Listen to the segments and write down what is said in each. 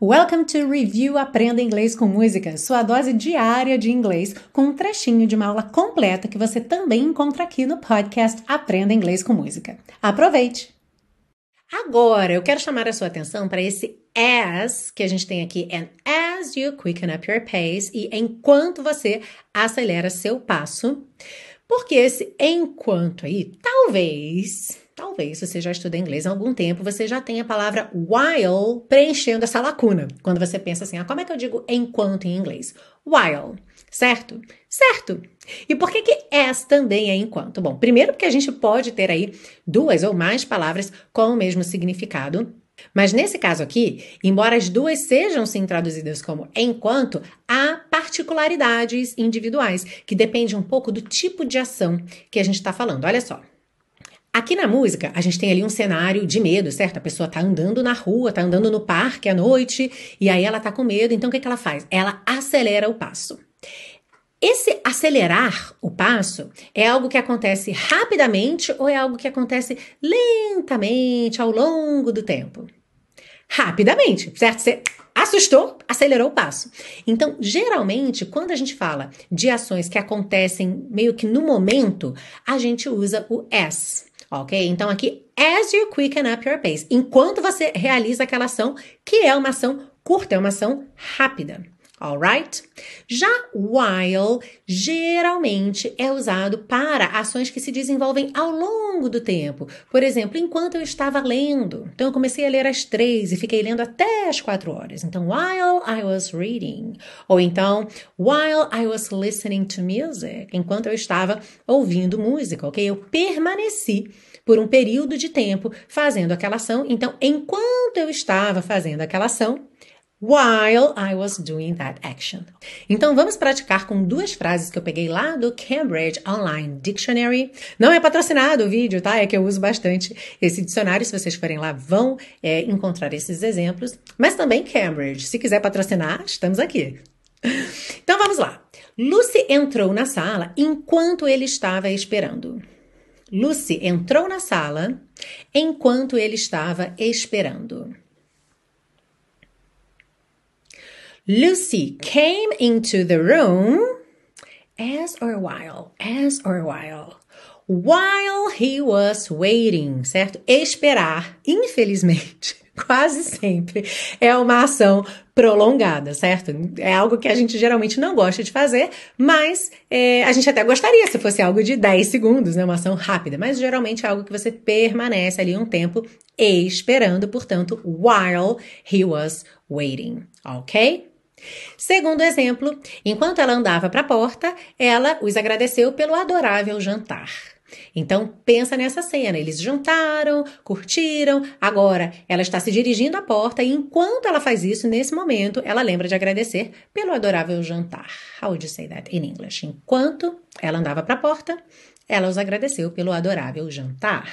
Welcome to Review Aprenda Inglês com Música, sua dose diária de inglês, com um trechinho de uma aula completa que você também encontra aqui no podcast Aprenda Inglês com Música. Aproveite! Agora, eu quero chamar a sua atenção para esse as que a gente tem aqui, and as you quicken up your pace, e enquanto você acelera seu passo, porque esse enquanto aí, talvez Talvez você já estuda inglês há algum tempo, você já tenha a palavra while preenchendo essa lacuna. Quando você pensa assim, ah, como é que eu digo enquanto em inglês? While, certo? Certo. E por que que as também é enquanto? Bom, primeiro porque a gente pode ter aí duas ou mais palavras com o mesmo significado. Mas nesse caso aqui, embora as duas sejam sim traduzidas como enquanto, há particularidades individuais que dependem um pouco do tipo de ação que a gente está falando. Olha só. Aqui na música, a gente tem ali um cenário de medo, certo? A pessoa tá andando na rua, tá andando no parque à noite, e aí ela tá com medo, então o que, que ela faz? Ela acelera o passo. Esse acelerar o passo é algo que acontece rapidamente ou é algo que acontece lentamente ao longo do tempo? Rapidamente, certo? Você assustou, acelerou o passo. Então, geralmente, quando a gente fala de ações que acontecem meio que no momento, a gente usa o S ok? Então aqui, as you quicken up your pace, enquanto você realiza aquela ação, que é uma ação curta, é uma ação rápida. Alright? Já while geralmente é usado para ações que se desenvolvem ao longo do tempo. Por exemplo, enquanto eu estava lendo. Então, eu comecei a ler às três e fiquei lendo até às quatro horas. Então, while I was reading. Ou então, while I was listening to music. Enquanto eu estava ouvindo música, ok? Eu permaneci por um período de tempo fazendo aquela ação. Então, enquanto eu estava fazendo aquela ação, while I was doing that action. Então vamos praticar com duas frases que eu peguei lá do Cambridge Online Dictionary. Não é patrocinado o vídeo, tá? É que eu uso bastante esse dicionário. Se vocês forem lá, vão é, encontrar esses exemplos. Mas também Cambridge. Se quiser patrocinar, estamos aqui. Então vamos lá. Lucy entrou na sala enquanto ele estava esperando. Lucy entrou na sala enquanto ele estava esperando. Lucy came into the room as or while, as or while. While he was waiting, certo? Esperar, infelizmente, quase sempre é uma ação prolongada, certo? É algo que a gente geralmente não gosta de fazer, mas é, a gente até gostaria se fosse algo de 10 segundos, né? Uma ação rápida, mas geralmente é algo que você permanece ali um tempo esperando, portanto, while he was waiting, ok? Segundo exemplo, enquanto ela andava para a porta, ela os agradeceu pelo adorável jantar. Então pensa nessa cena, eles jantaram, curtiram, agora ela está se dirigindo à porta e enquanto ela faz isso, nesse momento, ela lembra de agradecer pelo adorável jantar. How would you say that in English? Enquanto ela andava para a porta, ela os agradeceu pelo adorável jantar.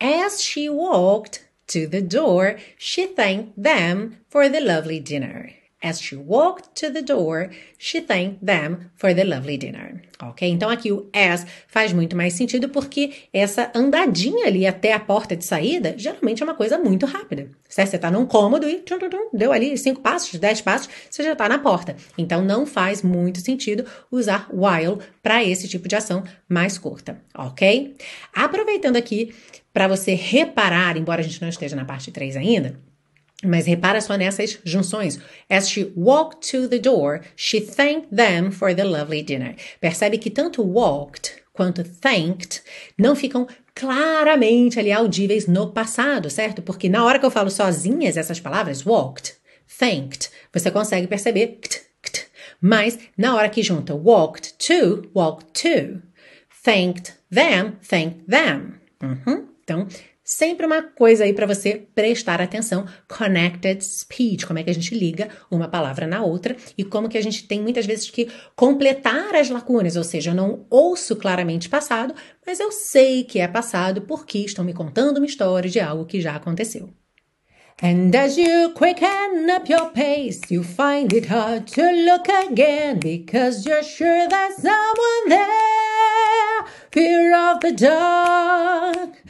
As she walked to the door, she thanked them for the lovely dinner. As she walked to the door, she thanked them for the lovely dinner. Ok? Então aqui o as faz muito mais sentido porque essa andadinha ali até a porta de saída geralmente é uma coisa muito rápida. Certo? Você está num cômodo e tum, tum, tum, deu ali cinco passos, dez passos, você já está na porta. Então não faz muito sentido usar while para esse tipo de ação mais curta. Ok? Aproveitando aqui para você reparar, embora a gente não esteja na parte 3 ainda, mas repara só nessas junções. As she walked to the door, she thanked them for the lovely dinner. Percebe que tanto walked quanto thanked não ficam claramente ali audíveis no passado, certo? Porque na hora que eu falo sozinhas essas palavras, walked, thanked, você consegue perceber kt, kt. Mas na hora que junta walked to, walked to, thanked them, thanked them. Uhum. Então, Sempre uma coisa aí para você prestar atenção, connected speech, como é que a gente liga uma palavra na outra e como que a gente tem muitas vezes que completar as lacunas, ou seja, eu não ouço claramente passado, mas eu sei que é passado porque estão me contando uma história de algo que já aconteceu. And as you quicken up your pace, you find it hard to look again because you're sure there's someone there. Fear of the dark.